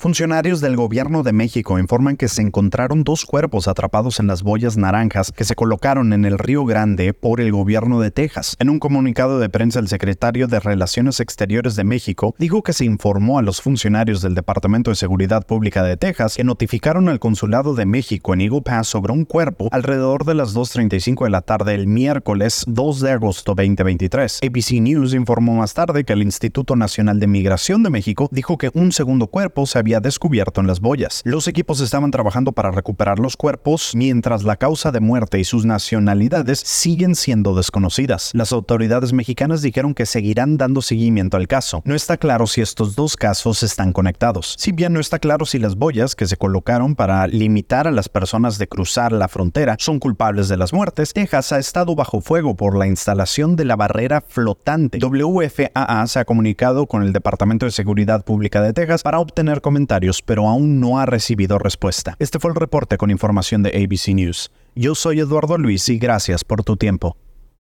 Funcionarios del gobierno de México informan que se encontraron dos cuerpos atrapados en las boyas naranjas que se colocaron en el Río Grande por el gobierno de Texas. En un comunicado de prensa, el secretario de Relaciones Exteriores de México dijo que se informó a los funcionarios del Departamento de Seguridad Pública de Texas que notificaron al Consulado de México en Eagle Pass sobre un cuerpo alrededor de las 2.35 de la tarde el miércoles 2 de agosto 2023. ABC News informó más tarde que el Instituto Nacional de Migración de México dijo que un segundo cuerpo se había descubierto en las boyas. Los equipos estaban trabajando para recuperar los cuerpos, mientras la causa de muerte y sus nacionalidades siguen siendo desconocidas. Las autoridades mexicanas dijeron que seguirán dando seguimiento al caso. No está claro si estos dos casos están conectados. Si bien no está claro si las boyas que se colocaron para limitar a las personas de cruzar la frontera son culpables de las muertes, Texas ha estado bajo fuego por la instalación de la barrera flotante. WFAA se ha comunicado con el Departamento de Seguridad Pública de Texas para obtener comentarios pero aún no ha recibido respuesta. Este fue el reporte con información de ABC News. Yo soy Eduardo Luis y gracias por tu tiempo.